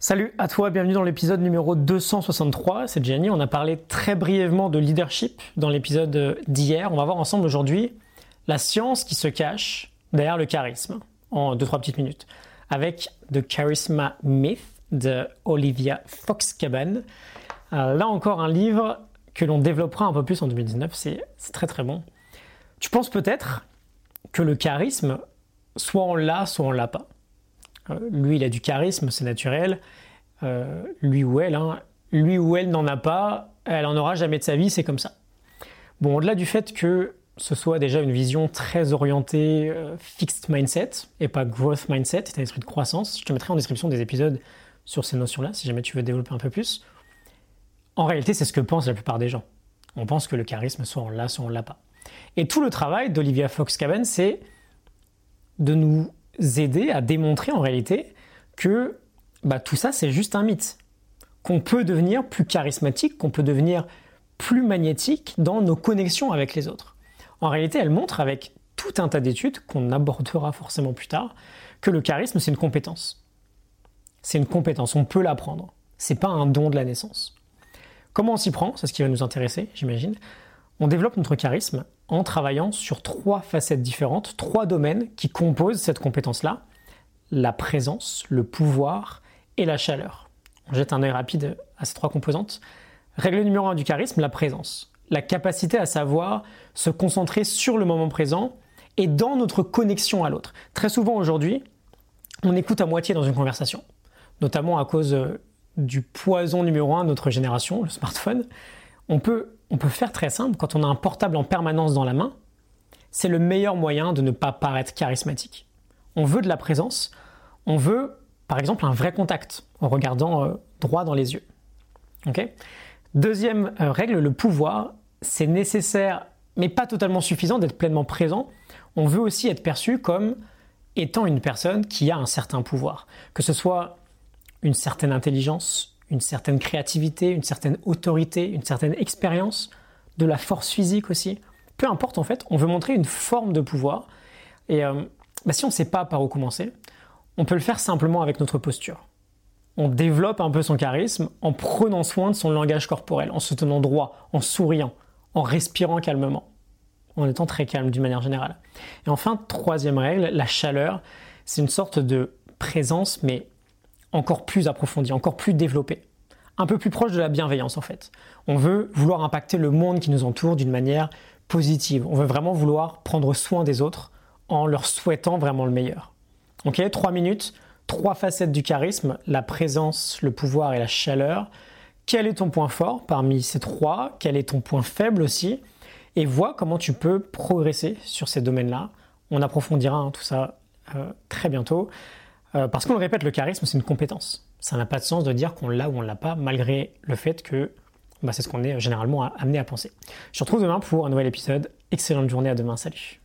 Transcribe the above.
Salut à toi, bienvenue dans l'épisode numéro 263, c'est Jenny. On a parlé très brièvement de leadership dans l'épisode d'hier. On va voir ensemble aujourd'hui la science qui se cache derrière le charisme en 2-3 petites minutes avec The Charisma Myth de Olivia Fox-Caban. Euh, là encore un livre que l'on développera un peu plus en 2019, c'est très très bon. Tu penses peut-être que le charisme, soit on l'a, soit on l'a pas. Euh, lui, il a du charisme, c'est naturel. Euh, lui ou elle, hein. lui ou elle n'en a pas, elle en aura jamais de sa vie, c'est comme ça. Bon, au-delà du fait que ce soit déjà une vision très orientée euh, fixed mindset et pas growth mindset, c'est un esprit de croissance. Je te mettrai en description des épisodes sur ces notions-là si jamais tu veux développer un peu plus. En réalité, c'est ce que pensent la plupart des gens. On pense que le charisme, soit on l'a, soit on l'a pas. Et tout le travail d'Olivia Fox-Caban, c'est de nous aider à démontrer en réalité que bah, tout ça c'est juste un mythe. Qu'on peut devenir plus charismatique, qu'on peut devenir plus magnétique dans nos connexions avec les autres. En réalité, elle montre avec tout un tas d'études qu'on abordera forcément plus tard que le charisme c'est une compétence. C'est une compétence, on peut l'apprendre. C'est pas un don de la naissance. Comment on s'y prend? C'est ce qui va nous intéresser, j'imagine. On développe notre charisme en travaillant sur trois facettes différentes, trois domaines qui composent cette compétence-là la présence, le pouvoir et la chaleur. On jette un œil rapide à ces trois composantes. Règle numéro un du charisme, la présence. La capacité à savoir se concentrer sur le moment présent et dans notre connexion à l'autre. Très souvent aujourd'hui, on écoute à moitié dans une conversation, notamment à cause euh, du poison numéro un de notre génération, le smartphone. On peut faire très simple. Quand on a un portable en permanence dans la main, c'est le meilleur moyen de ne pas paraître charismatique. On veut de la présence, on veut par exemple un vrai contact en regardant euh, droit dans les yeux. Deuxième euh, règle, le pouvoir, c'est nécessaire mais pas totalement suffisant d'être pleinement présent. On veut aussi être perçu comme étant une personne qui a un certain pouvoir, que ce soit une certaine intelligence, une certaine créativité, une certaine autorité, une certaine expérience, de la force physique aussi. Peu importe en fait, on veut montrer une forme de pouvoir. Et euh, bah, si on ne sait pas par où commencer, on peut le faire simplement avec notre posture. On développe un peu son charisme en prenant soin de son langage corporel, en se tenant droit, en souriant, en respirant calmement, en étant très calme d'une manière générale. Et enfin, troisième règle, la chaleur, c'est une sorte de présence, mais encore plus approfondi, encore plus développé, un peu plus proche de la bienveillance en fait. On veut vouloir impacter le monde qui nous entoure d'une manière positive. On veut vraiment vouloir prendre soin des autres en leur souhaitant vraiment le meilleur. Ok, trois minutes, trois facettes du charisme, la présence, le pouvoir et la chaleur. Quel est ton point fort parmi ces trois? Quel est ton point faible aussi? Et vois comment tu peux progresser sur ces domaines-là. On approfondira hein, tout ça euh, très bientôt. Euh, parce qu'on le répète, le charisme, c'est une compétence. Ça n'a pas de sens de dire qu'on l'a ou on ne l'a pas, malgré le fait que bah, c'est ce qu'on est généralement amené à penser. Je te retrouve demain pour un nouvel épisode. Excellente journée, à demain, salut